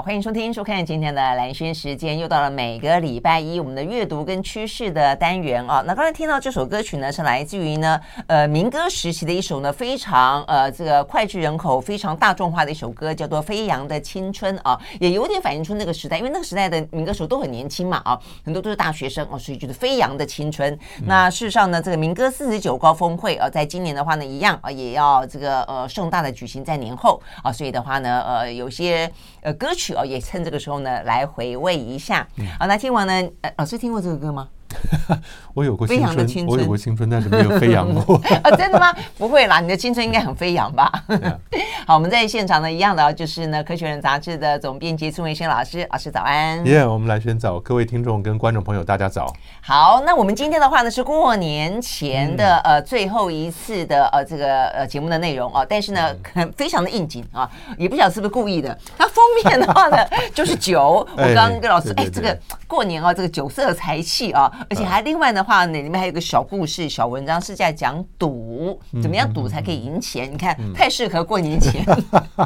好，欢迎收听、收看今天的蓝轩时间，又到了每个礼拜一我们的阅读跟趋势的单元啊。那刚才听到这首歌曲呢，是来自于呢呃民歌时期的一首呢非常呃这个脍炙人口、非常大众化的一首歌，叫做《飞扬的青春》啊，也有点反映出那个时代，因为那个时代的民歌手都很年轻嘛啊，很多都是大学生哦，所以就是飞扬的青春。那事实上呢，这个民歌四十九高峰会啊，在今年的话呢，一样啊，也要这个呃盛大的举行在年后啊，所以的话呢，呃有些呃歌曲。哦，也趁这个时候呢，来回味一下。好，那听完呢，呃，老师听过这个歌吗？我有过青春，青春我有过青春，但是没有飞扬过。啊，真的吗？不会啦，你的青春应该很飞扬吧？好，我们在现场呢，一样的就是呢，《科学人》杂志的总编辑孙维新老师，老师早安。耶，yeah, 我们来宣早，各位听众跟观众朋友，大家早。好，那我们今天的话呢，是过年前的、嗯、呃最后一次的呃这个呃节目的内容啊、呃，但是呢，很非常的应景啊，也不晓得是不是故意的。它封面的话呢，就是酒。我刚刚跟老师，哎，这个过年啊，这个酒色财气啊。而且还另外的话呢，里面还有个小故事、小文章，是在讲赌，怎么样赌才可以赢钱？你看，太适合过年前。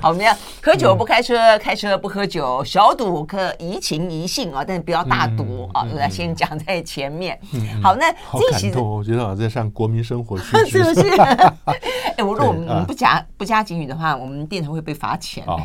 好，我们要？喝酒不开车，开车不喝酒，小赌可怡情怡性啊，但是不要大赌啊。来，先讲在前面。好，那这期我觉得好像在上国民生活 是不是？哎，我如果我们不加不加警语的话，我们电台会被罚钱。哦，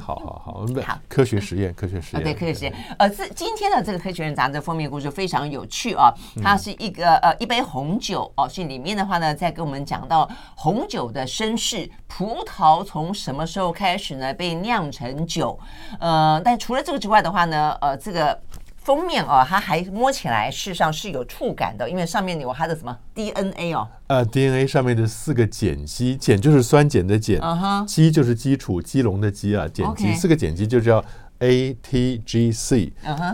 好好好，好，科学实验，科学实验，对，科学实验。呃，这今天的这个《科学人》杂志封面故事非常。有趣啊，它是一个呃一杯红酒哦，所以里面的话呢，在跟我们讲到红酒的身世，葡萄从什么时候开始呢被酿成酒？呃，但除了这个之外的话呢，呃，这个封面啊，它还摸起来事实上是有触感的，因为上面有它的什么 DNA 哦，呃，DNA 上面的四个碱基，碱就是酸碱的碱，基就是基础基隆的基啊，碱基四个碱基就叫。A T G C，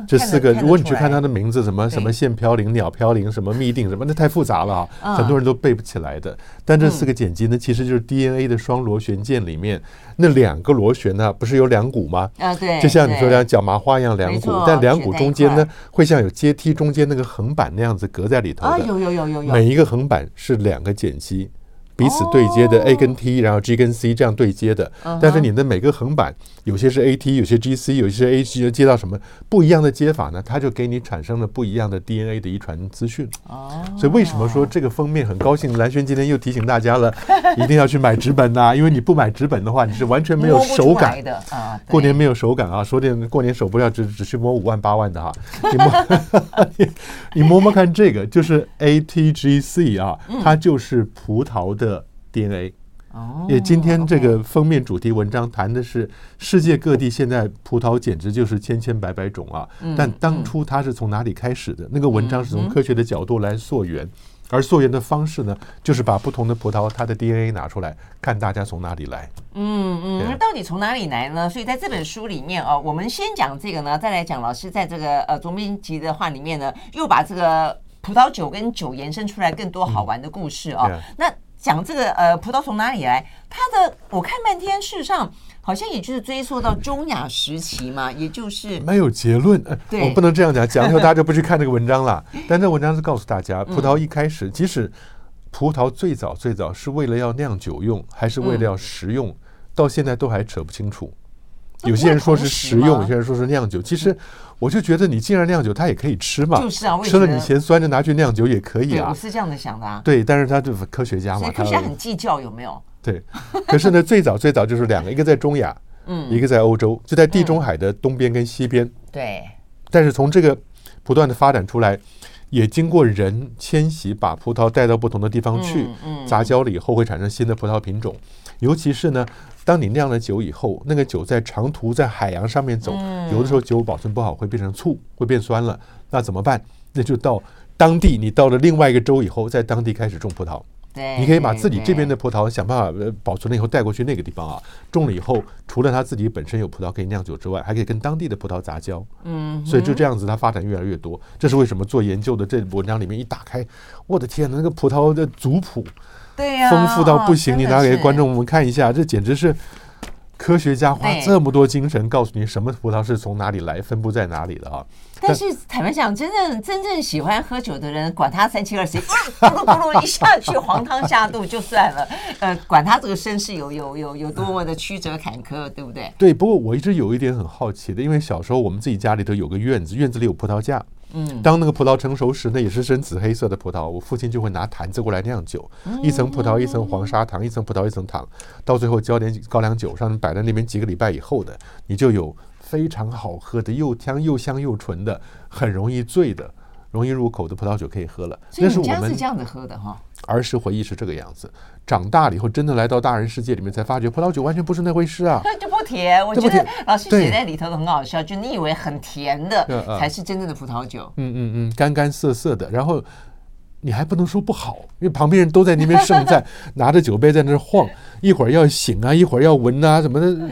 这四个，如果你去看它的名字，什么什么线飘零、鸟飘零、什么嘧啶什么，那太复杂了啊，很多人都背不起来的。但这四个碱基呢，其实就是 DNA 的双螺旋键里面那两个螺旋呢，不是有两股吗？啊，对，就像你说像脚麻花一样两股，但两股中间呢，会像有阶梯中间那个横板那样子隔在里头的。有有有有有，每一个横板是两个碱基。彼此对接的 A 跟 T，然后 G 跟 C 这样对接的，但是你的每个横板有些是 AT，有些 GC，有些是 AG，接到什么不一样的接法呢？它就给你产生了不一样的 DNA 的遗传资讯。哦，所以为什么说这个封面很高兴？蓝轩今天又提醒大家了，一定要去买纸本呐，因为你不买纸本的话，你是完全没有手感的啊。过年没有手感啊，说不定过年手不要只只去摸五万八万的哈，你摸 你摸摸看这个，就是 ATGC 啊，它就是葡萄的。DNA，哦也今天这个封面主题文章谈的是世界各地现在葡萄简直就是千千百百种啊，但当初它是从哪里开始的？那个文章是从科学的角度来溯源，而溯源的方式呢，就是把不同的葡萄它的 DNA 拿出来，看大家从哪里来。嗯嗯，那到底从哪里来呢？所以在这本书里面啊，我们先讲这个呢，再来讲老师在这个呃总编辑的话里面呢，又把这个葡萄酒跟酒延伸出来更多好玩的故事啊。那讲这个呃，葡萄从哪里来？它的我看半天，事实上好像也就是追溯到中亚时期嘛，也就是没有结论。对，我不能这样讲，讲以后大家就不去看这个文章了。但这文章是告诉大家，葡萄一开始，即使葡萄最早最早是为了要酿酒用，还是为了要食用，到现在都还扯不清楚。有些人说是食用，有些人说是酿酒。其实，我就觉得你既然酿酒，它也可以吃嘛。就是啊，吃了你嫌酸，就拿去酿酒也可以啊。我是这样的想的啊。对，但是他就是科学家嘛，科学家很计较有没有？对。可是呢，最早最早就是两个，一个在中亚，嗯，一个在欧洲，就在地中海的东边跟西边。对。但是从这个不断的发展出来，也经过人迁徙，把葡萄带到不同的地方去，杂交了以后会产生新的葡萄品种，尤其是呢。当你酿了酒以后，那个酒在长途在海洋上面走，有的时候酒保存不好会变成醋，会变酸了，那怎么办？那就到当地，你到了另外一个州以后，在当地开始种葡萄。对，你可以把自己这边的葡萄想办法呃保存了以后带过去那个地方啊，种了以后，除了他自己本身有葡萄可以酿酒之外，还可以跟当地的葡萄杂交。嗯，所以就这样子，它发展越来越多。这是为什么做研究的这文章里面一打开，我的天哪，那个葡萄的族谱，对呀，丰富到不行。你拿给观众我们看一下，这简直是。科学家花这么多精神告诉你什么葡萄是从哪里来，分布在哪里的啊？但是坦白讲，真正真正喜欢喝酒的人，管他三七二十一，咕噜咕噜一下去黄汤下肚就算了，呃，管他这个身世有有有有多么的曲折坎坷，对不对？对。不过我一直有一点很好奇的，因为小时候我们自己家里头有个院子，院子里有葡萄架。嗯，当那个葡萄成熟时，那也是深紫黑色的葡萄。我父亲就会拿坛子过来酿酒，一层葡萄，一层黄砂糖，一层葡萄，一层糖，到最后浇点高粱酒，上面摆在那边几个礼拜以后的，你就有非常好喝的，又香又香又纯的，很容易醉的。容易入口的葡萄酒可以喝了，那是我们是这样子喝的哈。儿时回忆是这个样子，长大了以后真的来到大人世界里面，才发觉葡萄酒完全不是那回事啊。就不甜，我觉得老师写在里头的很好笑，就你以为很甜的才是真正的葡萄酒。嗯嗯嗯，干干涩涩的，然后你还不能说不好，因为旁边人都在那边盛赞，拿着酒杯在那晃，一会儿要醒啊，一会儿要闻啊，什么的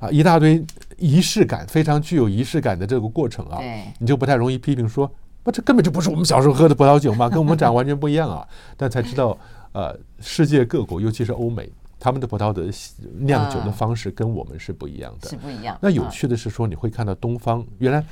啊，一大堆仪式感，非常具有仪式感的这个过程啊，你就不太容易批评说。那这根本就不是我们小时候喝的葡萄酒嘛，跟我们长完全不一样啊！但才知道，呃，世界各国，尤其是欧美，他们的葡萄的酿酒的方式跟我们是不一样的。是不一样。那有趣的是说，你会看到东方，原来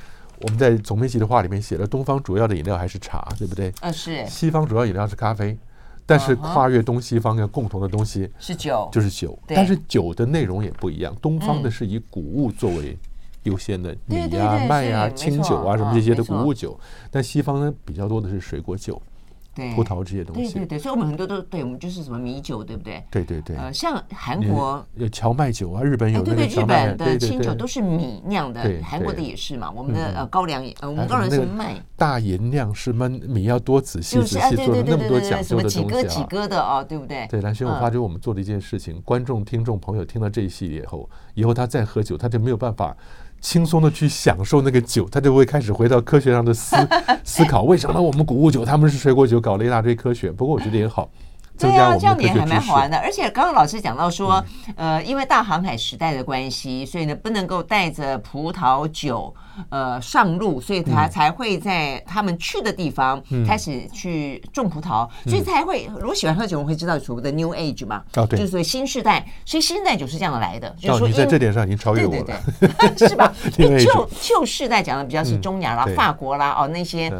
我们在总编辑的话里面写了，东方主要的饮料还是茶，对不对？嗯，是。西方主要饮料是咖啡，但是跨越东西方的共同的东西是酒，就是酒。但是酒的内容也不一样，东方的是以谷物作为。优先的米呀、麦呀、清酒啊，什么这些的谷物酒，但西方呢比较多的是水果酒，葡萄这些东西。对对对，所以我们很多都对我们就是什么米酒，对不对？对对对。呃，像韩国有荞麦酒啊，日本有那个对对，日本的清酒都是米酿的，韩国的也是嘛。我们的呃高粱也，呃我们高粱是麦。大吟酿是焖米要多仔细仔细做的那么多讲究的东西啊。几个几个的哦，对不对？对，兰轩，我发觉我们做的一件事情，观众、听众朋友听到这一系列以后，以后他再喝酒，他就没有办法。轻松的去享受那个酒，他就会开始回到科学上的思 思考，为什么我们谷物酒他们是水果酒，搞了一大堆科学。不过我觉得也好。对啊，这样也还蛮好玩的。而且刚刚老师讲到说，呃，因为大航海时代的关系，所以呢不能够带着葡萄酒呃上路，所以他才会在他们去的地方开始去种葡萄，所以才会。如果喜欢喝酒，我们会知道所谓的 New Age 嘛，就是所谓新世代。所以新世代酒是这样来的，就是说你在这点上已经超越我了，是吧？旧旧世代讲的比较是中亚啦、法国啦哦那些。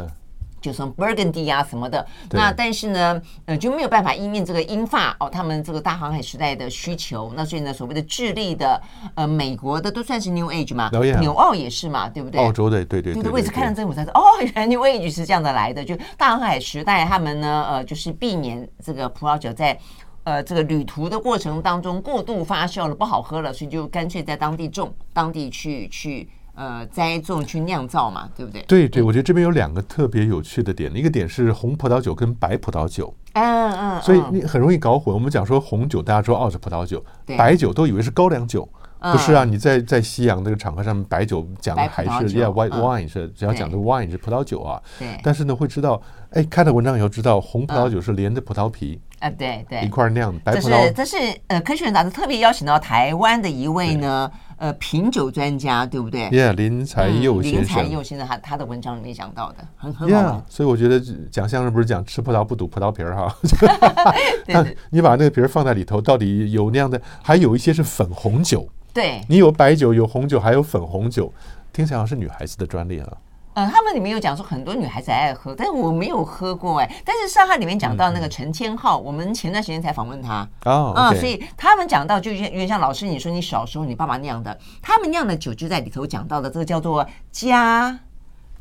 就从 Burgundy 啊什么的，那但是呢，呃就没有办法应应这个英法哦，他们这个大航海时代的需求，那所以呢，所谓的智利的、呃美国的都算是 New Age 嘛，纽澳也是嘛，对不对？澳洲的，对对对，对。我也是看了这个才知道，哦，原来 New Age 是这样的来的，就大航海时代他们呢，呃，就是避免这个葡萄酒在呃这个旅途的过程当中过度发酵了，不好喝了，所以就干脆在当地种，当地去去。呃，栽种去酿造嘛，对不对？对对，我觉得这边有两个特别有趣的点，一个点是红葡萄酒跟白葡萄酒，嗯嗯，所以你很容易搞混。我们讲说红酒，大家说哦是葡萄酒，白酒都以为是高粱酒，不是啊？你在在西洋那个场合上面，白酒讲的还是 yeah white wine 是只要讲的 wine 是葡萄酒啊，对。但是呢，会知道，哎，看了文章以后知道，红葡萄酒是连着葡萄皮啊，对对，一块酿。白葡萄这是呃，科学人杂志特别邀请到台湾的一位呢。呃，品酒专家对不对？Yeah，林才佑先生。林才佑先生他他的文章里面讲到的很很好。Yeah，所以我觉得讲相声不是讲吃葡萄不吐葡萄皮儿哈。对。你把那个皮儿放在里头，到底有那样的？还有一些是粉红酒。对。你有白酒，有红酒，还有粉红酒，听起来好像是女孩子的专利啊。呃，他们里面有讲说很多女孩子爱喝，但是我没有喝过哎。但是上海里面讲到那个陈千浩，我们前段时间才访问他哦，啊，所以他们讲到就有点像老师你说你小时候你爸爸酿的，他们酿的酒就在里头讲到的，这个叫做加。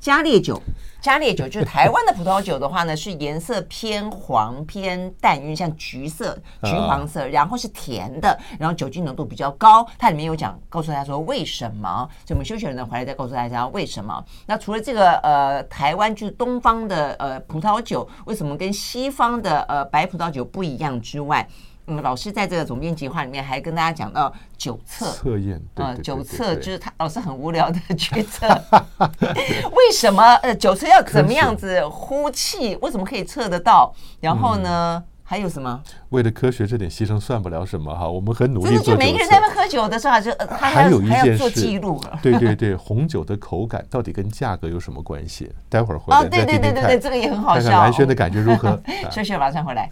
加烈酒，加烈酒就是台湾的葡萄酒的话呢，是颜色偏黄偏淡，因为像橘色、橘黄色，然后是甜的，然后酒精浓度比较高。它里面有讲，告诉大家说为什么。所以我们休息了呢，回来再告诉大家为什么。那除了这个呃，台湾就是东方的呃葡萄酒，为什么跟西方的呃白葡萄酒不一样之外？嗯，老师在这个总编辑话里面还跟大家讲到酒测测验，啊，酒测就是他老师很无聊的 决策。为什么呃酒测要怎么样子呼气？为什么可以测得到？然后呢，还有什么？为了科学这点牺牲算不了什么哈，我们很努力就每个人在那喝酒的时候，就他还有一件事，对对 对，红酒的口感到底跟价格有什么关系？待会儿回来再听听看。对对对对对，这个也很好笑。看看蓝轩的感觉如何？休息，马上回来。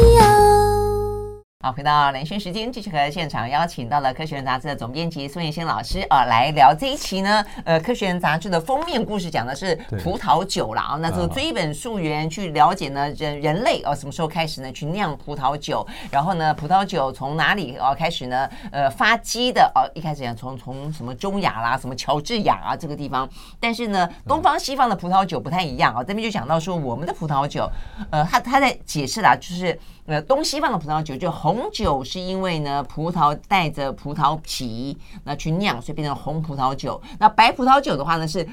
好，回到连线时间，继续和现场邀请到了《科学人》杂志的总编辑孙艺兴老师啊，来聊这一期呢。呃，《科学人》杂志的封面故事讲的是葡萄酒啦啊。那这个追本溯源去了解呢，人人类啊什么时候开始呢去酿葡萄酒？然后呢，葡萄酒从哪里哦开始呢？呃，发迹的哦，一开始讲从从什么中亚啦，什么乔治亚啊这个地方。但是呢，东方西方的葡萄酒不太一样啊。这边就讲到说，我们的葡萄酒，呃，他他在解释啦，就是。呃，东西方的葡萄酒，就红酒是因为呢，葡萄带着葡萄皮那去酿，所以变成红葡萄酒。那白葡萄酒的话呢，是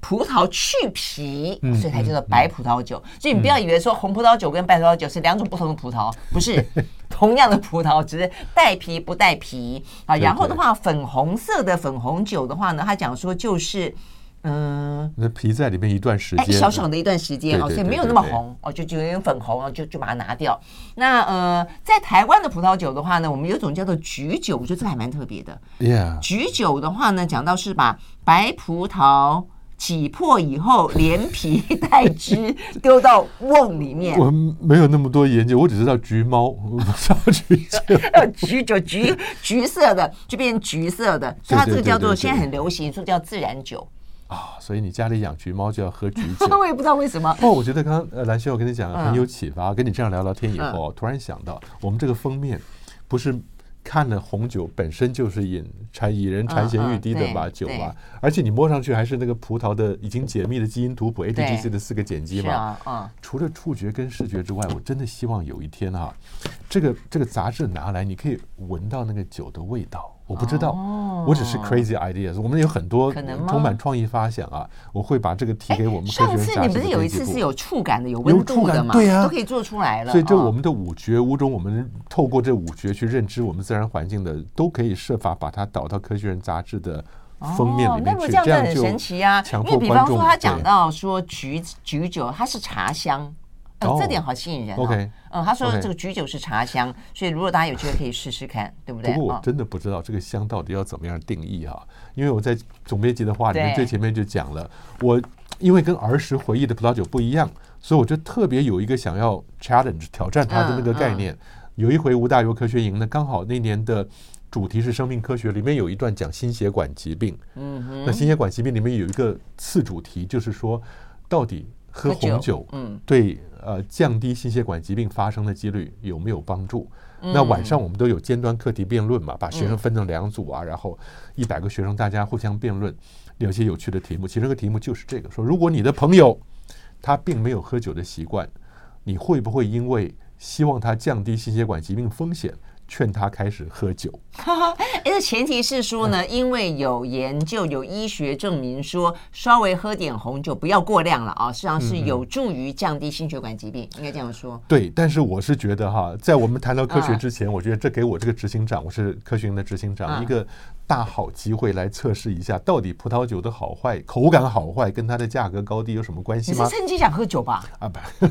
葡萄去皮，所以才叫做白葡萄酒。所以你不要以为说红葡萄酒跟白葡萄酒是两种不同的葡萄，不是 同样的葡萄，只是带皮不带皮啊。然后的话，粉红色的粉红酒的话呢，他讲说就是。嗯，那皮在里面一段时间，小小的一段时间哦，所以没有那么红哦，就就有点粉红哦，就就把它拿掉。那呃，在台湾的葡萄酒的话呢，我们有种叫做橘酒，我觉得这还蛮特别的。Yeah，橘酒的话呢，讲到是把白葡萄挤破以后，连皮带汁丢到瓮里面。我没有那么多研究，我只知道橘猫，我不知道橘酒。橘酒橘橘色的就变橘色的，所以它这个叫做现在很流行，说叫自然酒。啊、哦，所以你家里养橘猫就要喝橘酒，我也不知道为什么。哦，我觉得刚刚呃蓝轩，我跟你讲很有启发。嗯、跟你这样聊聊天以后，嗯、突然想到，我们这个封面不是看了红酒本身就是饮馋以人馋涎欲滴的把酒嘛，而且你摸上去还是那个葡萄的已经解密的基因图谱 A T G C 的四个碱基嘛。啊嗯、除了触觉跟视觉之外，我真的希望有一天哈、啊，这个这个杂志拿来，你可以闻到那个酒的味道。我不知道，哦、我只是 crazy ideas。我们有很多充满创意发想啊！我会把这个提给我们科。上次你不是有一次是有触感的、有温度的吗？对呀、啊，都可以做出来了。所以，这我们的五觉、五种，我们透过这五觉去认知我们自然环境的，都可以设法把它导到《科学人》杂志的封面里面去。哦、这样子很神奇啊！因为比方说，他讲到说橘橘酒，它是茶香。哦，这点好吸引人。OK，嗯，他说这个菊酒是茶香，所以如果大家有机会可以试试看，对不对？不过我真的不知道这个香到底要怎么样定义哈，因为我在总编辑的话里面最前面就讲了，我因为跟儿时回忆的葡萄酒不一样，所以我就特别有一个想要 challenge 挑战它的那个概念。有一回吴大猷科学营呢，刚好那年的主题是生命科学，里面有一段讲心血管疾病。嗯哼，那心血管疾病里面有一个次主题，就是说到底。喝红酒，嗯，对，呃，降低心血管疾病发生的几率有没有帮助？嗯、那晚上我们都有尖端课题辩论嘛，把学生分成两组啊，嗯、然后一百个学生大家互相辩论，有些有趣的题目。其中一个题目就是这个：说如果你的朋友他并没有喝酒的习惯，你会不会因为希望他降低心血管疾病风险？劝他开始喝酒，哎，这前提是说呢，因为有研究、有医学证明说，稍微喝点红酒，不要过量了啊，实际上是有助于降低心血管疾病，应该这样说。对，但是我是觉得哈，在我们谈到科学之前，我觉得这给我这个执行长，我是科学院的执行长，一个大好机会来测试一下，到底葡萄酒的好坏、口感好坏跟它的价格高低有什么关系吗？你是趁机想喝酒吧？啊不。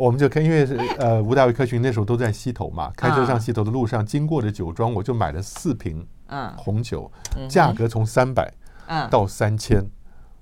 我们就看，因为是呃，吴大猷科群那时候都在西头嘛，开车上西头的路上，经过的酒庄，我就买了四瓶红酒，价格从三百到三千，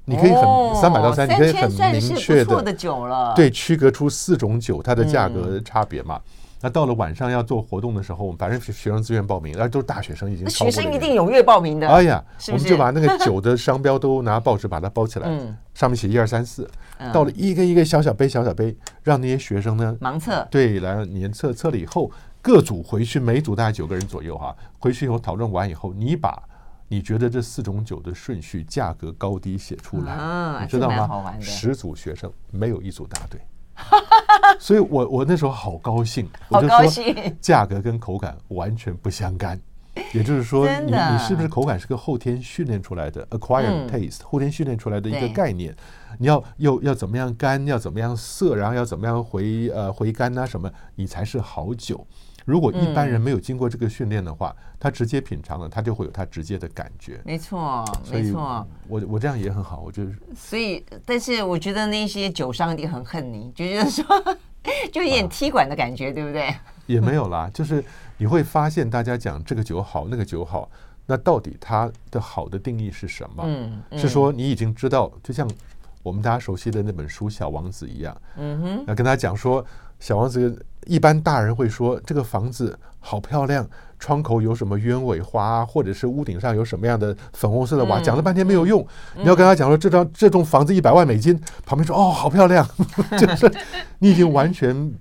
你可以很三百到三，你可以很明确的对区隔出四种酒它的价格差别嘛。那到了晚上要做活动的时候，反正学生自愿报名，那都是大学生，已经学生一定踊跃报名的。哎呀，我们就把那个酒的商标都拿报纸把它包起来，上面写一二三四，到了一个一个小小杯小小杯，让那些学生呢盲测，对，来年测测了以后，各组回去，每组大概九个人左右哈，回去以后讨论完以后，你把你觉得这四种酒的顺序、价格高低写出来，你知道吗？十组学生没有一组答对。所以我我那时候好高兴，我就说价格跟口感完全不相干。也就是说，你你是不是口感是个后天训练出来的 acquired 嗯 taste，、后天训练出来的一个概念？你要又要怎么样干，要怎么样涩，然后要怎么样回呃回甘啊什么，你才是好酒。如果一般人没有经过这个训练的话，他直接品尝了，他就会有他直接的感觉。没错，没错。我我这样也很好，我就是所以，但是我觉得那些酒商一定很恨你，就觉得说，就有点踢馆的感觉，对不对？也没有啦，就是你会发现大家讲这个酒好，那个酒好，那到底它的好的定义是什么？嗯，嗯是说你已经知道，就像我们大家熟悉的那本书《小王子》一样，嗯哼，要跟他讲说，小王子一般大人会说这个房子好漂亮，窗口有什么鸢尾花啊，或者是屋顶上有什么样的粉红色的瓦，嗯讲了半天没有用。你要跟他讲说这张这栋房子一百万美金，旁边说哦好漂亮，就是你已经完全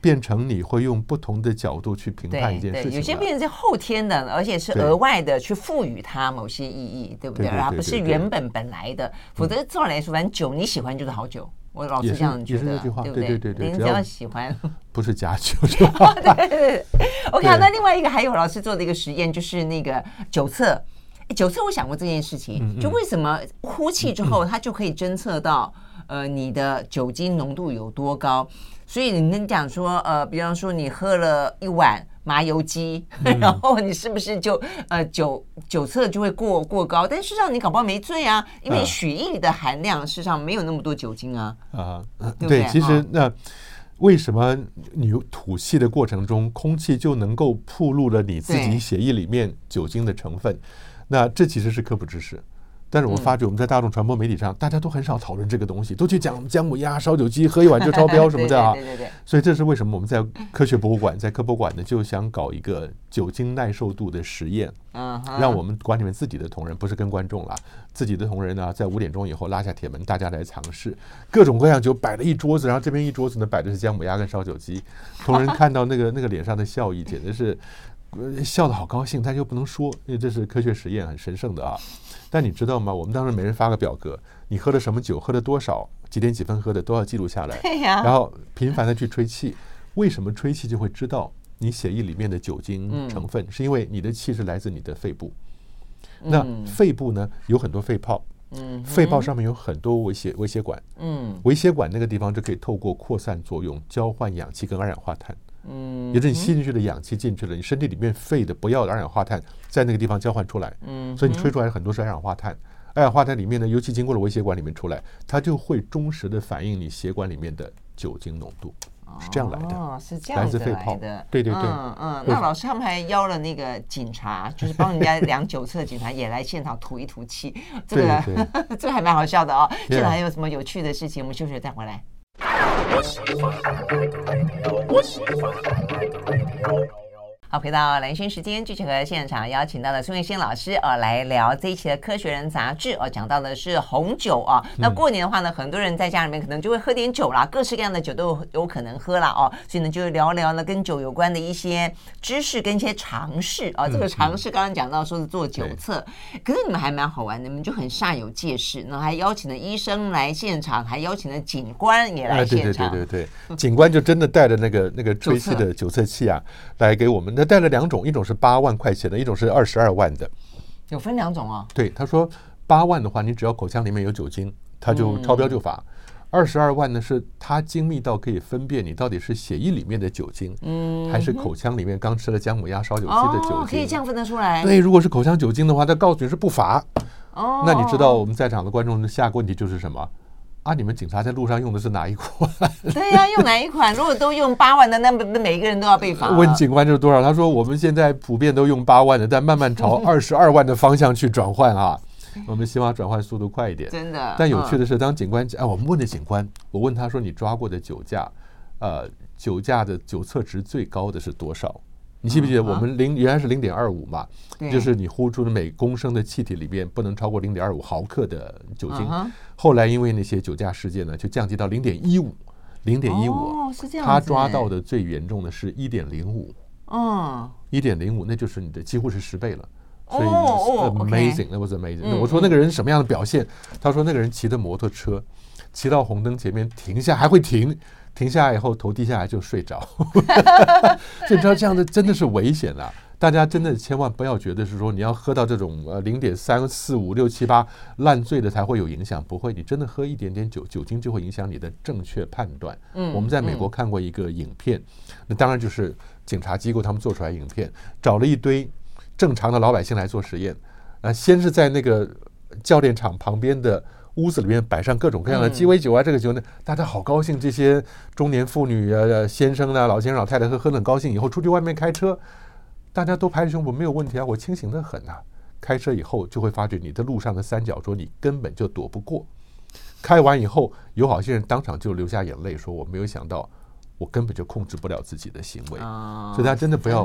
变成你会用不同的角度去评判一件事情了。有些变成是后天的，而且是额外的去赋予它某些意义，对不对？而不是原本本来的。否则照理来说，反正酒你喜欢就是好酒。我老是这样觉得，对不对对对对您只只要要喜欢。不是假酒就好。对对对，OK，那另外一个还有老师做的一个实验，就是那个酒测。诶酒测我想过这件事情，嗯就为什么呼气之后，它就可以侦测到呃你的酒精浓度有多高？所以你能讲说，呃，比方说你喝了一碗麻油鸡，嗯 然后你是不是就呃酒酒测就会过过高？但事实上你搞不好没醉啊，因为嗯血液里的含量事实上没有那么多酒精啊。啊，对，其实那为什么你吐气的过程中，空气就能够暴露了你自己血液里面酒精的成分？那这其实是科普知识。但是我发觉我们在大众传播媒体上，大家都很少讨论这个东西，都去讲姜母鸭、烧酒鸡，喝一碗就超标什么的啊。对对对对。所以这是为什么我们在科学博物馆、在科博馆呢，就想搞一个酒精耐受度的实验。嗯，让我们馆里面自己的同仁，不是跟观众啦，自己的同仁呢，在五点钟以后拉下铁门，大家来尝试各种各样酒，摆了一桌子，然后这边一桌子呢摆的是姜母鸭跟烧酒鸡，同仁看到那个那个脸上的笑意，简直是，呃，笑得好高兴，但又不能说，因为这是科学实验，很神圣的啊。但你知道吗？我们当时每人发个表格，你喝了什么酒，喝了多少，几点几分喝的，都要记录下来。对呀、然后频繁的去吹气，为什么吹气就会知道你血液里面的酒精成分？是因为你的气是来自你的肺部。那肺部呢，有很多肺泡，嗯，肺泡上面有很多微血微血管，嗯微血管那个地方就可以透过扩散作用交换氧气跟二氧化碳。嗯，也就是你吸进去的氧气进去了，你身体里面肺的不要的二氧化碳在那个地方交换出来，嗯，所以你吹出来很多是二氧化碳。二氧化碳里面呢，尤其经过了微血管里面出来，它就会忠实的反映你血管里面的酒精浓度，是这样来的。哦，是这样子自肺泡来的，对对对嗯嗯。那老师他们还邀了那个警察，就是 帮人家量酒测的警察也来现场吐一吐气，这个对 这个还蛮好笑的哦。现场还有什么有趣的事情？我们休息了再回来。我喜欢，我喜欢。好，回到蓝轩时间，继续和现场邀请到了孙月仙老师呃来聊这一期的《科学人》杂志哦，讲到的是红酒啊。那过年的话呢，很多人在家里面可能就会喝点酒啦，各式各样的酒都有有可能喝啦哦。所以呢，就聊聊呢跟酒有关的一些知识跟一些常识啊。这个常识刚刚讲到说是做酒测，可是你们还蛮好玩的，你们就很煞有介事，然后还邀请了医生来现场，还邀请了警官也来哎，对对现场。对对对，警官就真的带着那个那个吹气的酒测器啊，来给我们。那带了两种，一种是八万块钱的，一种是二十二万的。有分两种啊。对，他说八万的话，你只要口腔里面有酒精，他就超标就罚。二十二万呢，是它精密到可以分辨你到底是血液里面的酒精，嗯，还是口腔里面刚吃了姜母鸭烧酒鸡的酒精。哦，可以这样分得出来。对，如果是口腔酒精的话，他告诉你是不罚。哦，那你知道我们在场的观众的下个问题就是什么？啊，你们警察在路上用的是哪一款？对呀、用哪一款？如果都用八万的，那不每一个人都要被罚。问警官就是多少？他说我们现在普遍都用八万的，但慢慢朝 二十二万的方向去转换啊。我们希望转换速度快一点。真的。但有趣的是，当警官哎，我们问的警官，我问他说你抓过的酒驾，呃，酒驾的酒测值最高的是多少？你记不记得我们零原来是零点二五嘛？对就是你呼出的每公升的气体里边不能超过零点二五毫克的酒精嗯。后来因为那些酒驾事件呢，就降低到零点一五，零点一五。哦，是这样子。他抓到。的最严重的是一点零五，嗯，一点零五，那就是你的几乎是十倍了。所以 amazing，那 was amazing。嗯我说那个人什么样的表现？他说那个人骑的摩托车，骑到红灯前面停下还会停，停下来以后头低下来就睡着。所以你知道这样的真的是危险啊！大家真的千万不要觉得是说你要喝到这种呃零点三四五六七八烂醉的才会有影响，不会，你真的喝一点点酒，酒精就会影响你的正确判断。嗯，我们在美国看过一个影片，那当然就是警察机构他们做出来影片，找了一堆正常的老百姓来做实验，啊，先是在那个教练场旁边的。屋子里面摆上各种各样的鸡尾酒啊，这个酒呢，大家好高兴。这些中年妇女啊、先生啊、老先生、老太太喝喝得很高兴。以后出去外面开车，大家都拍着胸脯，没有问题啊，我清醒的很呐。开车以后就会发觉你的路上的三角桌你根本就躲不过。开完以后，有好些人当场就流下眼泪，说我没有想到。我根本就控制不了自己的行为，哦、所以大家真的不要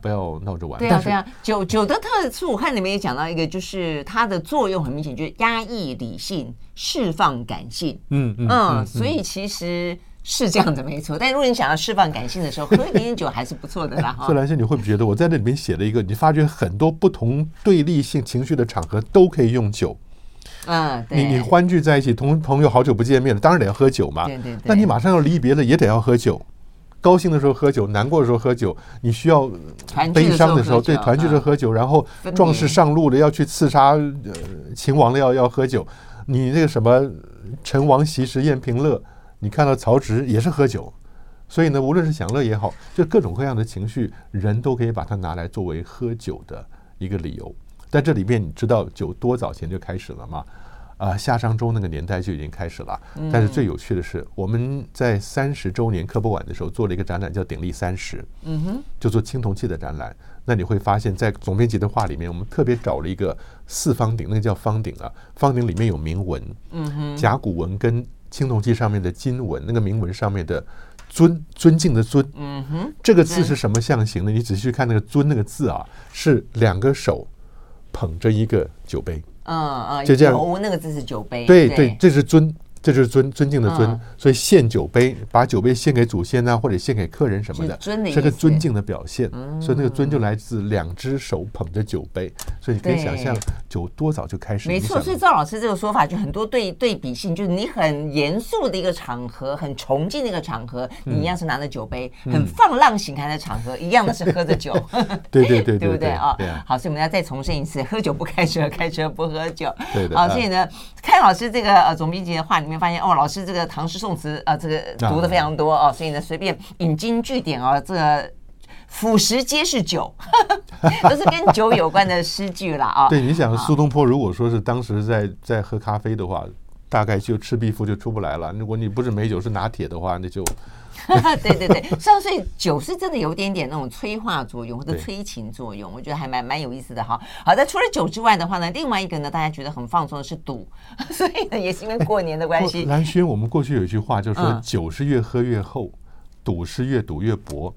不要闹着玩。对啊，对啊，酒酒的特殊，我看你们也讲到一个，就是它的作用很明显，就是压抑理性，释放感性。嗯嗯嗯，所以其实是这样的，没错。但如果你想要释放感性的时候，喝一点点酒还是不错的啦。哈。所以兰萱，你会不会觉得我在那里面写了一个，你发觉很多不同对立性情绪的场合都可以用酒。嗯，你你欢聚在一起，同朋友好久不见面了，当然得要喝酒嘛。对对对。那你马上要离别了，也得要喝酒。高兴的时候喝酒，难过的时候喝酒。你需要悲伤的时候，对，团聚的时候喝酒。然后壮士上路了，要去刺杀呃秦王了，要要喝酒。你那个什么陈王昔时宴平乐，你看到曹植也是喝酒。所以呢，无论是享乐也好，就各种各样的情绪，人都可以把它拿来作为喝酒的一个理由。但这里面，你知道酒多早前就开始了吗？啊，夏商周那个年代就已经开始了。但是最有趣的是，我们在三十周年科博馆的时候做了一个展览，叫“鼎立三十”，嗯哼，就做青铜器的展览。那你会发现在总编辑的话里面，我们特别找了一个四方鼎，那个叫方鼎啊，方鼎里面有铭文，嗯哼，甲骨文跟青铜器上面的金文，那个铭文上面的尊尊敬的尊，嗯哼，这个字是什么象形呢？你仔细去看那个尊那个字啊，是两个手。捧着一个酒杯，嗯嗯，就这样。酒那个字是酒杯，对对，这是尊。这就是尊尊敬的尊，所以献酒杯，把酒杯献给祖先呐，或者献给客人什么的，这个尊敬的表现。所以那个尊就来自两只手捧着酒杯，所以你可以想象酒多早就开始。没错，所以赵老师这个说法就很多对对比性，就是你很严肃的一个场合，很崇敬的一个场合，你一样是拿着酒杯；很放浪形骸的场合，一样的是喝着酒。对对对，对不对啊？好，所以我们要再重申一次：喝酒不开车，开车不喝酒。对的。好，所以呢，看老师这个呃总编辑的话里面发现哦，老师这个唐诗宋词啊，这个读的非常多哦，所以呢，随便引经据典啊，这个俯拾皆是酒，都是跟酒有关的诗句了啊。对，你想苏东坡如果说是当时在在喝咖啡的话，大概就赤壁赋就出不来了。如果你不是美酒是拿铁的话，那就。对 对对，像所以酒是真的有点点那种催化作用或者催情作用，我觉得还蛮蛮有意思的哈。好的，除了酒之外的话呢，另外一个呢，大家觉得很放松的是赌，所以呢，也是因为过年的关系。兰轩，我们过去有一句话，就是说酒是越喝越厚，赌是越赌越薄，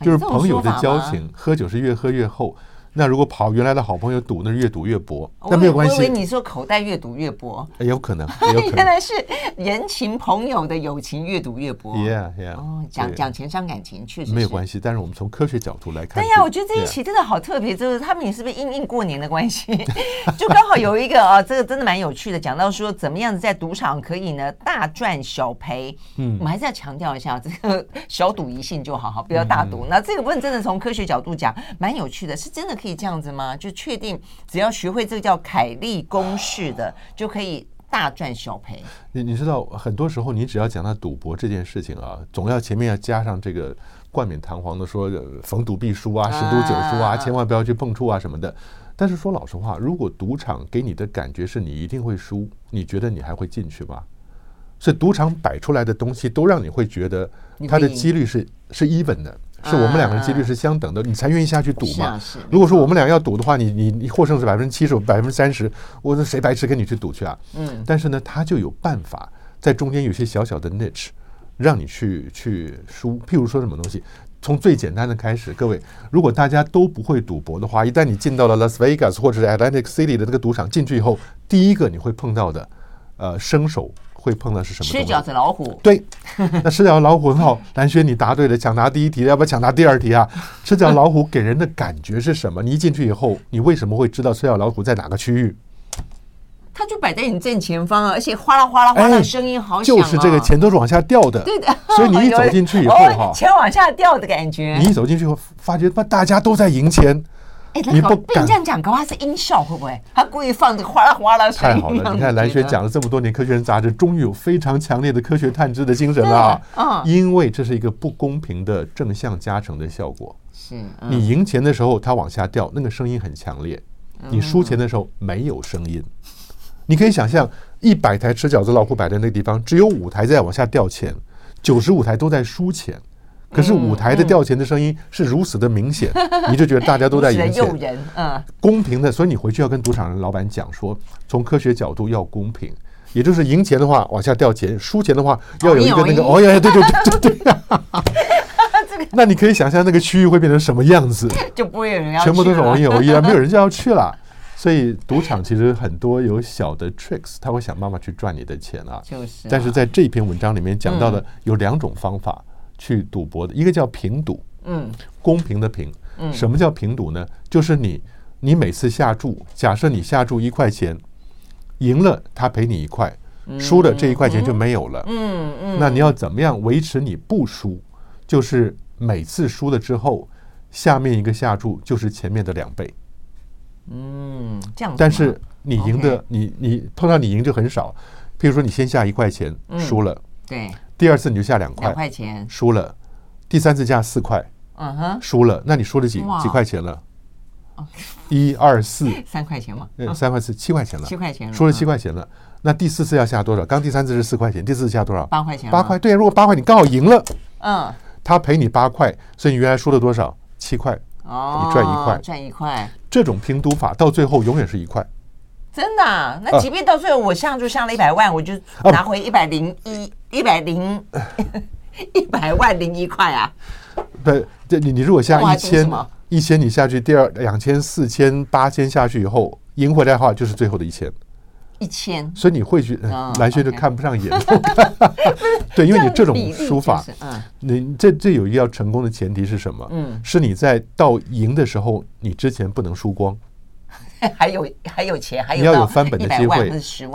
就是朋友的交情，喝酒是越喝越厚。那如果跑原来的好朋友赌，那越赌越薄，那没有关系。我以为你说口袋越赌越薄，有可能。原来是人情朋友的友情越赌越薄。Yeah, yeah。哦，讲讲钱伤感情，确实没有关系。但是我们从科学角度来看，对呀，我觉得这一期真的好特别，就是他们也是不是因应过年的关系，就刚好有一个啊，这个真的蛮有趣的，讲到说怎么样子在赌场可以呢大赚小赔。嗯，我们还是要强调一下，这个小赌怡性就好，好不要大赌。那这个部分真的从科学角度讲，蛮有趣的，是真的。可以这样子吗？就确定只要学会这个叫凯利公式的，就可以大赚小赔。你你知道，很多时候你只要讲到赌博这件事情啊，总要前面要加上这个冠冕堂皇的说逢赌必输啊，十赌九输啊，千万不要去碰触啊什么的。但是说老实话，如果赌场给你的感觉是你一定会输，你觉得你还会进去吗？所以赌场摆出来的东西都让你会觉得它的几率是是 even 的。是我们两个人几率是相等的，你才愿意下去赌嘛？如果说我们俩要赌的话，你你你获胜是百分之七十，百分之三十，我说谁白痴跟你去赌去啊？嗯。但是呢，他就有办法在中间有些小小的 niche，让你去去输。譬如说什么东西，从最简单的开始，各位，如果大家都不会赌博的话，一旦你进到了 Las Vegas 或者是 Atlantic City 的那个赌场，进去以后，第一个你会碰到的，呃，生手。会碰到是什么？吃饺子老虎。对，那吃饺子老虎很好。蓝轩，你答对了，抢答第一题，要不要抢答第二题啊？吃角老虎给人的感觉是什么？你一进去以后，你为什么会知道吃角老虎在哪个区域？它就摆在你正前方啊，而且哗啦哗啦哗啦，声音好响、啊、就是这个钱都是往下掉的，对的。所以你一走进去以后哈，钱往下掉的感觉。你一走进去后，发觉大家都在赢钱。哎，你不敢这样讲，搞不好是音效会不会？他故意放这个哗啦哗啦。太好了，你看蓝轩讲了这么多年《科学人》杂志，终于有非常强烈的科学探知的精神了。嗯，因为这是一个不公平的正向加成的效果。是，你赢钱的时候它往下掉，那个声音很强烈；你输钱的时候没有声音。你可以想象，一百台吃饺子老虎摆在那个地方，只有五台在往下掉钱，九十五台都在输钱。可是舞台的掉钱的声音是如此的明显，你就觉得大家都在赢钱。嗯，公平的，所以你回去要跟赌场的老板讲说，从科学角度要公平，也就是赢钱的话往下掉钱，输钱的话要有一个那个哦呀，对对对对对。那你可以想象那个区域会变成什么样子？就不会有人要，全部都是哦一哦一啊，没有人就要去了。所以赌场其实很多有小的 tricks，他会想办法去赚你的钱啊。就是。但是在这篇文章里面讲到的有两种方法。去赌博的一个叫平赌，嗯，公平的平，嗯，什么叫平赌呢？就是你，你每次下注，假设你下注一块钱，赢了他赔你一块，输了这一块钱就没有了，嗯嗯，那你要怎么样维持你不输？就是每次输了之后，下面一个下注就是前面的两倍，嗯，这样。但是你赢的，你你碰到你赢就很少，譬如说你先下一块钱，输了，对。第二次你就下两块，两块钱。输了，第三次下四块，嗯哼，输了，那你输了几几块钱了？一二四，三块钱嘛，三块四七块钱了，七块钱了输了七块钱了。那第四次要下多少？刚第三次是四块钱，第四次下多少？八块钱，八块。对，如果八块你刚好赢了，嗯，他赔你八块，所以你原来输了多少？七块，哦，你赚一块，赚一块。这种拼赌法到最后永远是一块。真的、啊？那即便到最后我下注下了一百万，我就拿回一百零一一百零 一百万零一块啊？对，这你你如果下一千一千，你下去第二两千四千八千下去以后赢回来的话，就是最后的一千。一千。所以你会去蓝轩就看不上眼。对，因为你这种输法，嗯，你这这有一个要成功的前提是什么？嗯，是你在到赢的时候，你之前不能输光。还有还有钱，还有你要有翻本的机会，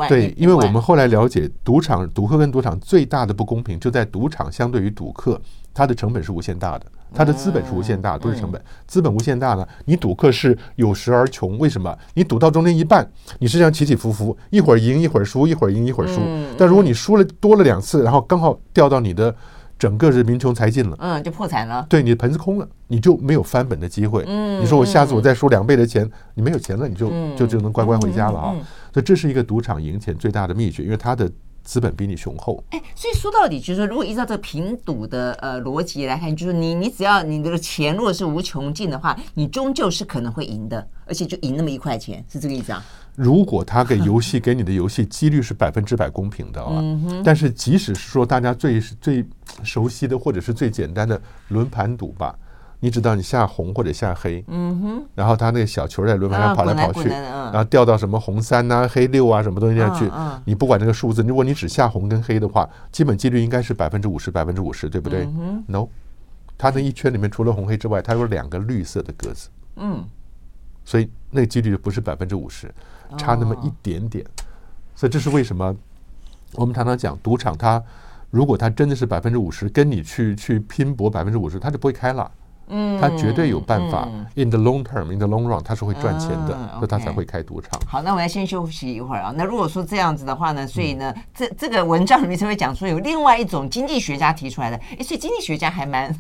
对，因为我们后来了解，赌场赌客跟赌场最大的不公平就在赌场相对于赌客，它的成本是无限大的，它的资本是无限大，都是成本，资本无限大呢，你赌客是有时而穷，为什么？你赌到中间一半，你是这样起起伏伏，一会儿赢一会儿输，一会儿赢一会儿输，但如果你输了多了两次，然后刚好掉到你的。整个是民穷财尽了，嗯，就破产了。对，你的盆子空了，你就没有翻本的机会。嗯，你说我下次我再输两倍的钱，你没有钱了，你就就就能乖乖回家了啊。所以这是一个赌场赢钱最大的秘诀，因为它的资本比你雄厚。哎，所以说到底就是说，如果依照这个平赌的呃逻辑来看，就是你你只要你的钱如果是无穷尽的话，你终究是可能会赢的，而且就赢那么一块钱，是这个意思啊？如果他给游戏给你的游戏几率是百分之百公平的啊，但是即使是说大家最最熟悉的或者是最简单的轮盘赌吧，你知道你下红或者下黑，嗯哼，然后他那个小球在轮盘上跑来跑去，然后掉到什么红三呐、黑六啊什么东西上去，你不管这个数字，如果你只下红跟黑的话，基本几率应该是百分之五十百分之五十，对不对？No，他那一圈里面除了红黑之外，它有两个绿色的格子，嗯，所以那个几率不是百分之五十。差那么一点点，所以这是为什么？我们常常讲赌场，它如果它真的是百分之五十，跟你去去拼搏百分之五十，它就不会开了。嗯，他绝对有办法。In the long term, in the long run，他是会赚钱的，所以他才会开赌场。好，那我们先休息一会儿啊。那如果说这样子的话呢，所以呢，这这个文章里面才会讲说有另外一种经济学家提出来的。哎，所以经济学家还蛮，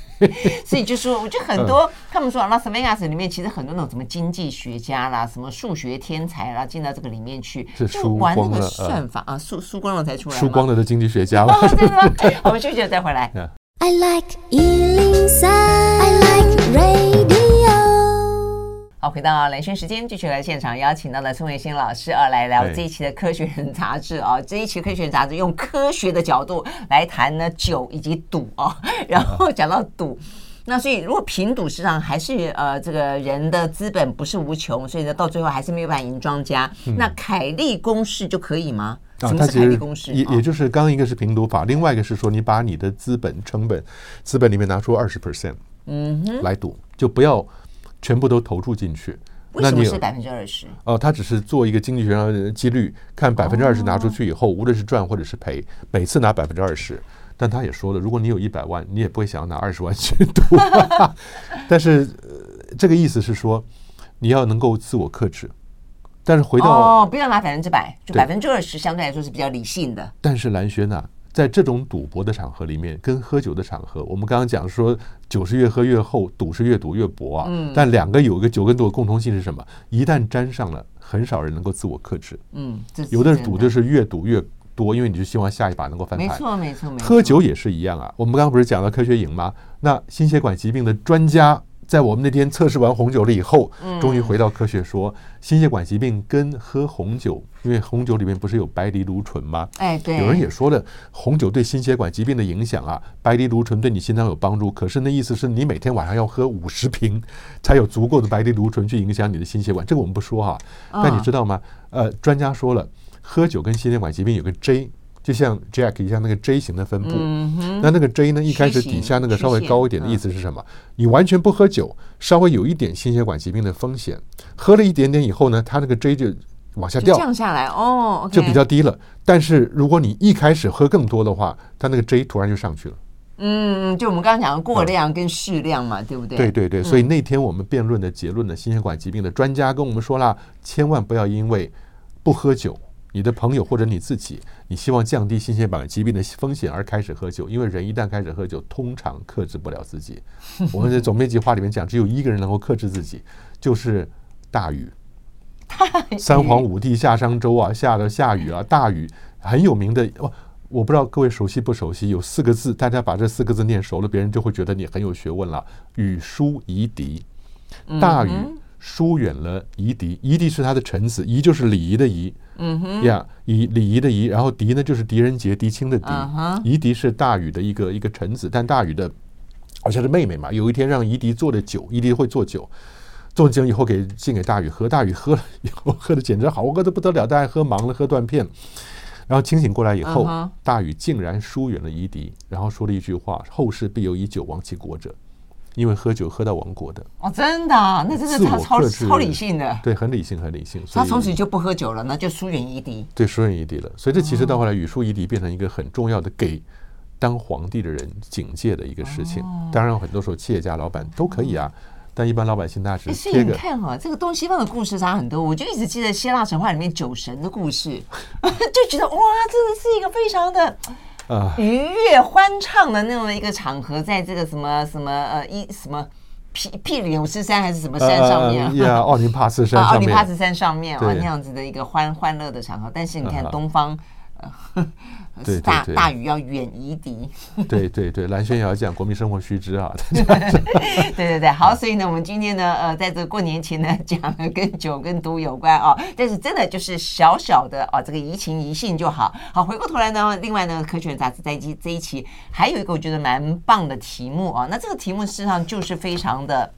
所以就说，我觉得很多他们说拉斯维加斯里面其实很多那种什么经济学家啦，什么数学天才啦，进到这个里面去，就玩那个算法啊，输输光了才出来。输光了的经济学家 吗？我们休息了再回来。I like 103, I like radio。好，回到蓝轩时间，继续来现场邀请到了宋伟新老师啊，来聊这一期的《科学人》杂志啊。这一期《科学人》杂志用科学的角度来谈呢酒以及赌啊，然后讲到赌，那所以如果平赌市场还是呃这个人的资本不是无穷，所以呢到最后还是没有办法赢庄家，那凯利公式就可以吗？什么是凯利公式？也也就是刚刚一个是平赌法，另外一个是说你把你的资本成本资本里面拿出二十 percent，嗯哼，来赌，就不要全部都投注进去，为什么那你是百分之二十？哦，他只是做一个经济学上的几率，看百分之二十拿出去以后，无论是赚或者是赔，每次拿百分之二十。但他也说了，如果你有一百万，你也不会想要拿二十万去赌。但是、呃、这个意思是说，你要能够自我克制。但是回到哦，不要拿百分之百，就百分之二十，相对来说是比较理性的。但是兰轩呐，在这种赌博的场合里面，跟喝酒的场合，我们刚刚讲说，酒是越喝越厚，赌是越赌越薄啊。嗯。但两个有一个酒跟赌的共同性是什么？一旦沾上了，很少人能够自我克制。嗯，这有的赌就是越赌越多，因为你就希望下一把能够翻盘。没错，没错，没错。喝酒也是一样啊。我们刚刚不是讲到科学营吗？那心血管疾病的专家。在我们那天测试完红酒了以后，终于回到科学说，心血管疾病跟喝红酒，因为红酒里面不是有白藜芦醇吗？哎，对。有人也说了，红酒对心血管疾病的影响啊，白藜芦醇对你心脏有帮助。可是那意思是你每天晚上要喝五十瓶，才有足够的白藜芦醇去影响你的心血管。这个我们不说哈，但你知道吗？呃，专家说了，喝酒跟心血管疾病有个 J。就像 Jack 一样，那个 J 型的分布，嗯、那那个 J 呢，一开始底下那个稍微高一点的意思是什么？嗯、你完全不喝酒，稍微有一点心血管疾病的风险；喝了一点点以后呢，它那个 J 就往下掉，降下来哦，就比较低了。但是如果你一开始喝更多的话，它那个 J 突然就上去了。嗯，就我们刚刚讲的过量跟适量嘛，嗯、对不对？对对对，所以那天我们辩论的结论呢，心血管疾病的专家跟我们说了，千万不要因为不喝酒。你的朋友或者你自己，你希望降低心血管疾病的风险而开始喝酒，因为人一旦开始喝酒，通常克制不了自己。我们在总编辑话里面讲，只有一个人能够克制自己，就是大禹。三皇五帝夏商周啊，下的下雨啊，大禹很有名的。我我不知道各位熟悉不熟悉，有四个字，大家把这四个字念熟了，别人就会觉得你很有学问了。禹书夷狄，大禹。疏远了夷狄，夷狄是他的臣子，夷就是礼仪的仪，嗯哼，呀，以礼仪的仪，然后狄呢就是狄仁杰、狄青的狄，夷狄是大禹的一个一个臣子，但大禹的好像是妹妹嘛，有一天让夷狄做的酒，夷狄会做酒，做酒以后给敬给大禹喝，大禹喝了以后 喝的简直好喝的不得了，大家喝忙了，喝断片，然后清醒过来以后，大禹竟然疏远了夷狄，然后说了一句话：后世必有以酒亡其国者。因为喝酒喝到亡国的哦，真的，那真是他超超理性的，对，很理性，很理性。他从此就不喝酒了，那就疏远夷狄，对，疏远夷狄了。所以这其实到后来，语疏夷狄变成一个很重要的给当皇帝的人警戒的一个事情。当然，很多时候企业家、老板都可以啊，但一般老百姓大致。所以你看哈，这个东西方的故事差很多。我就一直记得希腊神话里面酒神的故事，就觉得哇，真的是一个非常的。啊，愉悦欢畅的那么一个场合，在这个什么什么呃一什么屁屁里牛斯山还是什么山上面？啊，呀，奥林帕斯山奥林帕斯山上面啊，那样子的一个欢欢乐的场合。但是你看东方，呃。对，大大雨要远夷敌。对对对，蓝轩也要讲国民生活须知啊。对对对，好，所以呢，我们今天呢，呃，在这个过年前呢，讲了跟酒跟毒有关啊，但是真的就是小小的啊，这个怡情怡性就好。好，回过头来呢，另外呢，科学杂志在这这一期还有一个我觉得蛮棒的题目啊，那这个题目事实上就是非常的，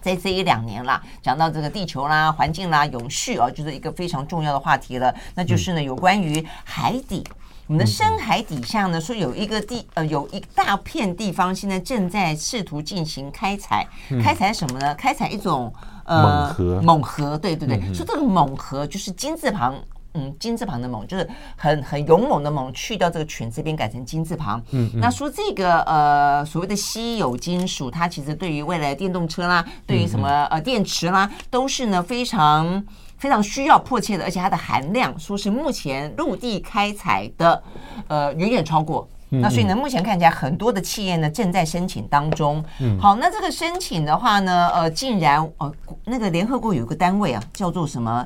在这一两年啦，讲到这个地球啦、环境啦、永续啊，就是一个非常重要的话题了，那就是呢，有关于海底。我们的深海底下呢，说有一个地呃，有一大片地方现在正在试图进行开采，开采什么呢？开采一种呃锰，锰核，对对对，说这个锰核就是金字旁，嗯，金字旁的猛，就是很很勇猛的猛，去掉这个犬字边改成金字旁。嗯，那说这个呃所谓的稀有金属，它其实对于未来电动车啦，对于什么呃电池啦，都是呢非常。非常需要迫切的，而且它的含量说是目前陆地开采的，呃，远远超过。嗯嗯，那所以呢，目前看起来很多的企业呢正在申请当中。嗯，好，那这个申请的话呢，呃，竟然呃，那个联合国有一个单位啊，叫做什么？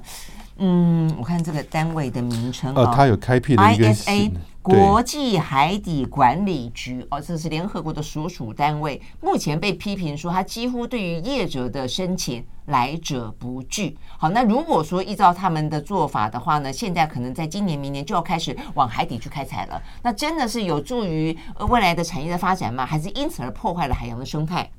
嗯，我看这个单位的名称啊，它有开辟的一个 ISA 国际海底管理局哦，这是联合国的所属单位。目前被批评说，它几乎对于业者的申请来者不拒。好，那如果说依照他们的做法的话呢，现在可能在今年、明年就要开始往海底去开采了。那真的是有助于未来的产业的发展吗？还是因此而破坏了海洋的生态？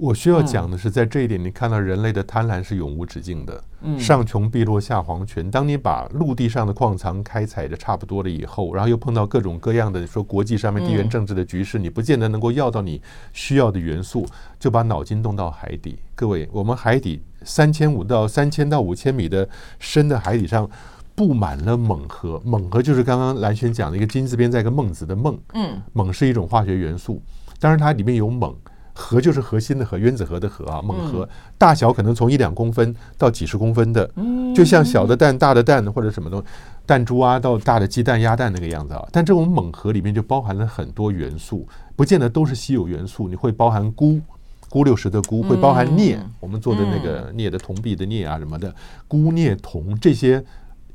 我需要讲的是，在这一点，你看到人类的贪婪是永无止境的。上穷碧落下黄泉。当你把陆地上的矿藏开采的差不多了以后，然后又碰到各种各样的说国际上面地缘政治的局势，你不见得能够要到你需要的元素，就把脑筋动到海底。各位，我们海底三千五到三千到五千米的深的海底上，布满了锰核。锰核就是刚刚蓝轩讲的一个金字边在一个孟子的孟。嗯，锰是一种化学元素，当然它里面有锰。核就是核心的核，原子核的核啊，锰核大小可能从一两公分到几十公分的，就像小的蛋、大的蛋或者什么东西，弹珠啊，到大的鸡蛋、鸭蛋那个样子啊。但这种锰核里面就包含了很多元素，不见得都是稀有元素。你会包含钴。钴六十的钴，会包含镍，我们做的那个镍的铜币的镍啊什么的，钴、镍、铜这些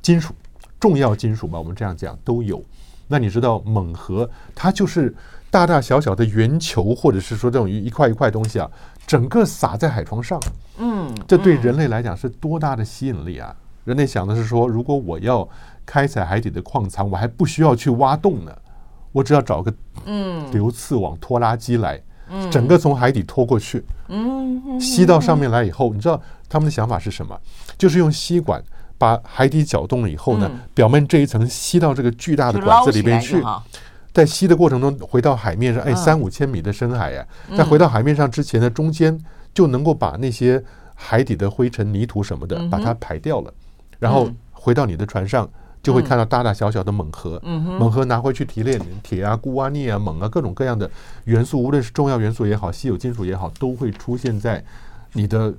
金属，重要金属吧，我们这样讲都有。那你知道锰核它就是。大大小小的圆球，或者是说这种一块一块东西啊，整个撒在海床上，嗯，这对人类来讲是多大的吸引力啊！人类想的是说，如果我要开采海底的矿藏，我还不需要去挖洞呢，我只要找个嗯流刺网拖拉机来，嗯，整个从海底拖过去，嗯，吸到上面来以后，你知道他们的想法是什么？就是用吸管把海底搅动了以后呢，表面这一层吸到这个巨大的管子里边去。在吸的过程中，回到海面上，哎，三五千米的深海呀，在回到海面上之前呢，中间就能够把那些海底的灰尘、泥土什么的把它排掉了，然后回到你的船上，就会看到大大小小的锰核，锰核拿回去提炼，铁啊、钴啊、镍啊、锰啊，各种各样的元素，无论是重要元素也好，稀有金属也好，都会出现在你的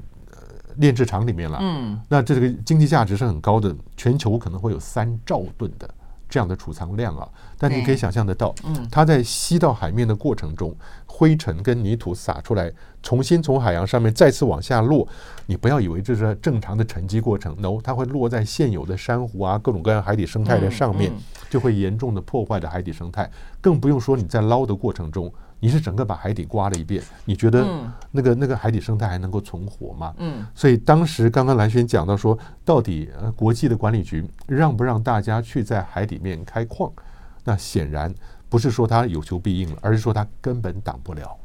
炼制厂里面了。嗯，那这个经济价值是很高的，全球可能会有三兆吨的。这样的储藏量啊，但你可以想象得到，它在吸到海面的过程中，灰尘跟泥土撒出来，重新从海洋上面再次往下落。你不要以为这是正常的沉积过程，no，它会落在现有的珊瑚啊、各种各样海底生态的上面，就会严重的破坏的海底生态。更不用说你在捞的过程中。你是整个把海底刮了一遍，你觉得那个那个海底生态还能够存活吗？嗯，所以当时刚刚蓝轩讲到说，到底呃国际的管理局让不让大家去在海里面开矿？那显然不是说他有求必应了，而是说他根本挡不了。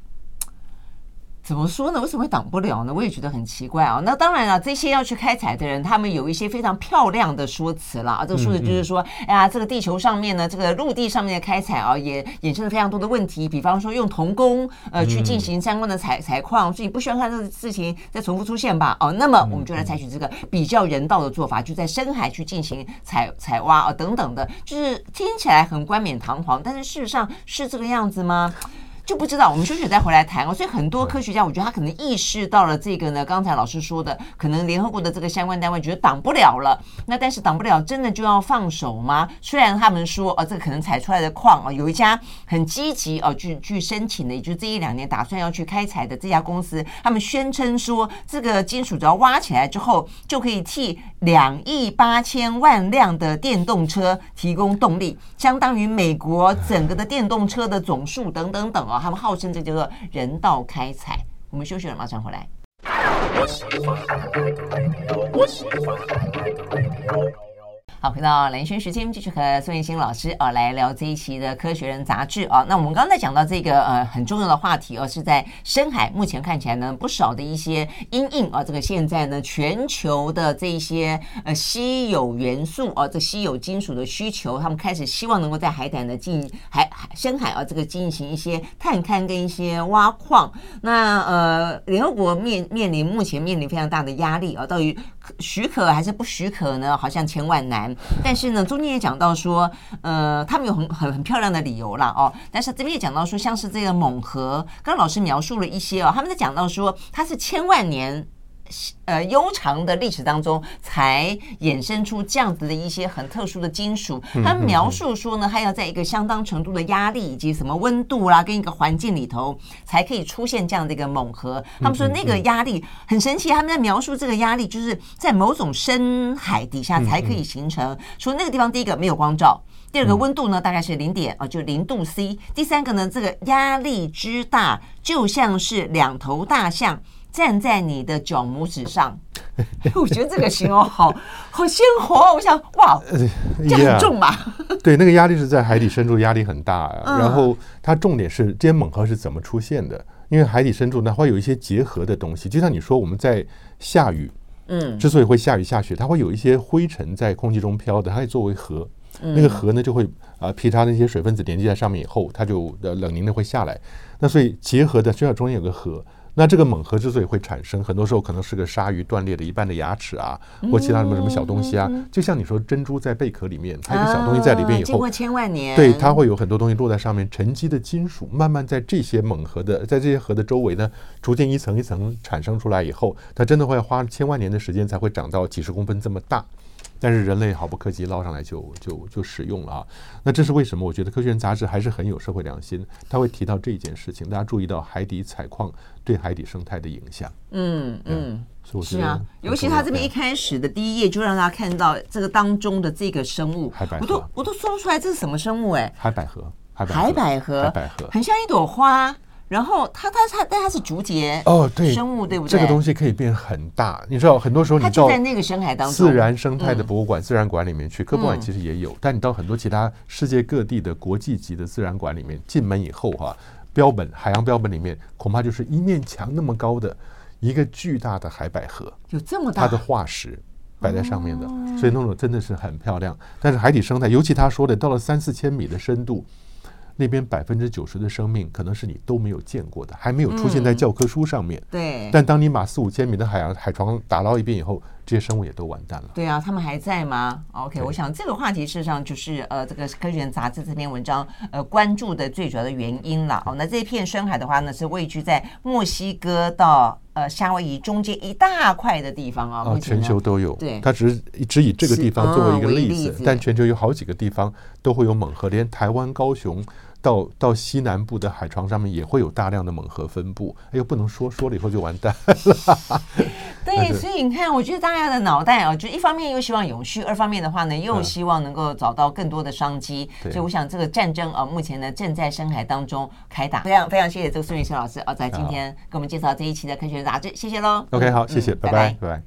怎么说呢？为什么会挡不了呢？我也觉得很奇怪啊。那当然了，这些要去开采的人，他们有一些非常漂亮的说辞了啊。这个说辞就是说，哎呀，这个地球上面呢，这个陆地上面的开采啊，也衍生了非常多的问题。比方说，用童工呃去进行相关的采采矿，所以不希望看这个事情再重复出现吧？哦，那么我们就来采取这个比较人道的做法，就在深海去进行采采挖啊等等的，就是听起来很冠冕堂皇，但是事实上是这个样子吗？就不知道，我们休息再回来谈哦。所以很多科学家，我觉得他可能意识到了这个呢。刚才老师说的，可能联合国的这个相关单位觉得挡不了了。那但是挡不了，真的就要放手吗？虽然他们说，呃，这个可能采出来的矿啊，有一家很积极哦，去去申请的，也就是这一两年打算要去开采的这家公司，他们宣称说，这个金属只要挖起来之后，就可以替两亿八千万辆的电动车提供动力，相当于美国整个的电动车的总数等等等他们号称这叫做人道开采。我们休息了，马上回来。好，回到兰萱时间，继续和孙彦新老师啊来聊这一期的《科学人》杂志啊。那我们刚才讲到这个呃很重要的话题哦，是在深海，目前看起来呢不少的一些因应啊，这个现在呢全球的这一些呃稀有元素啊，这稀有金属的需求，他们开始希望能够在海胆的进海深海啊这个进行一些探勘跟一些挖矿。那呃联合国面面临目前面临非常大的压力啊，到于许可还是不许可呢？好像千万难。但是呢，中间也讲到说，呃，他们有很很很漂亮的理由啦。哦。但是这边也讲到说，像是这个锰核，刚老师描述了一些哦，他们在讲到说，它是千万年。呃，悠长的历史当中，才衍生出这样子的一些很特殊的金属。他们描述说呢，它要在一个相当程度的压力以及什么温度啦，跟一个环境里头，才可以出现这样的一个锰合。他们说那个压力很神奇，他们在描述这个压力，就是在某种深海底下才可以形成。说那个地方，第一个没有光照，第二个温度呢大概是零点啊，就零度 C。第三个呢，这个压力之大，就像是两头大象。站在你的脚拇指上，我觉得这个形容好好鲜活。我想，哇，这很重嘛？Yeah, 对，那个压力是在海底深处，压力很大啊。然后它重点是，这些锰核是怎么出现的？因为海底深处呢会有一些结合的东西，就像你说我们在下雨，嗯，之所以会下雨下雪，它会有一些灰尘在空气中飘的，它可以作为河，那个河呢就会啊、呃，劈它那些水分子连接在上面以后，它就呃冷凝的会下来。那所以结合的，就要中间有个河。那这个锰核之所以会产生，很多时候可能是个鲨鱼断裂的一半的牙齿啊，或其他什么什么小东西啊。就像你说珍珠在贝壳里面，它一个小东西在里边以后，经过千万年，对，它会有很多东西落在上面，沉积的金属慢慢在这些锰核的，在这些核的周围呢，逐渐一层一层产生出来以后，它真的会花千万年的时间才会长到几十公分这么大。但是人类毫不客气捞上来就就就使用了啊，那这是为什么？我觉得《科学人》杂志还是很有社会良心，他会提到这件事情，大家注意到海底采矿对海底生态的影响。嗯嗯，是啊，尤其他这边一开始的第一页就让大家看到这个当中的这个生物，海百合，我都我都说不出来这是什么生物哎、海百合，海百合，海百合，很像一朵花。然后它它它，但它是竹节哦，对，生物对不对？这个东西可以变很大，你知道，很多时候你到在那个深海当中，自然生态的博物馆、自然馆里面去，科博馆其实也有。但你到很多其他世界各地的国际级的自然馆里面，进门以后哈，标本海洋标本里面恐怕就是一面墙那么高的一个巨大的海百合，有这么大，它的化石摆在上面的，所以那种真的是很漂亮。但是海底生态，尤其他说的到了三四千米的深度。那边百分之九十的生命可能是你都没有见过的，还没有出现在教科书上面。嗯、对。但当你把四五千米的海洋海床打捞一遍以后，这些生物也都完蛋了。对啊，他们还在吗？OK，我想这个话题事实上就是呃，这个《科学人》杂志这篇文章呃关注的最主要的原因了。哦，那这一片深海的话呢，是位居在墨西哥到呃夏威夷中间一大块的地方啊。哦，全球都有。对。它只是只以这个地方作为一个例子，例子但全球有好几个地方都会有猛河，连台湾高雄。到到西南部的海床上面也会有大量的猛河分布，哎呦，不能说说了以后就完蛋了。对，所以你看，我觉得大家的脑袋啊，就一方面又希望永续，二方面的话呢，又希望能够找到更多的商机。所以我想这个战争啊，目前呢正在深海当中开打。非常非常谢谢这个孙宇晨老师啊，在今天给我们介绍这一期的科学杂志，谢谢喽。OK，好，谢谢，拜拜，拜拜。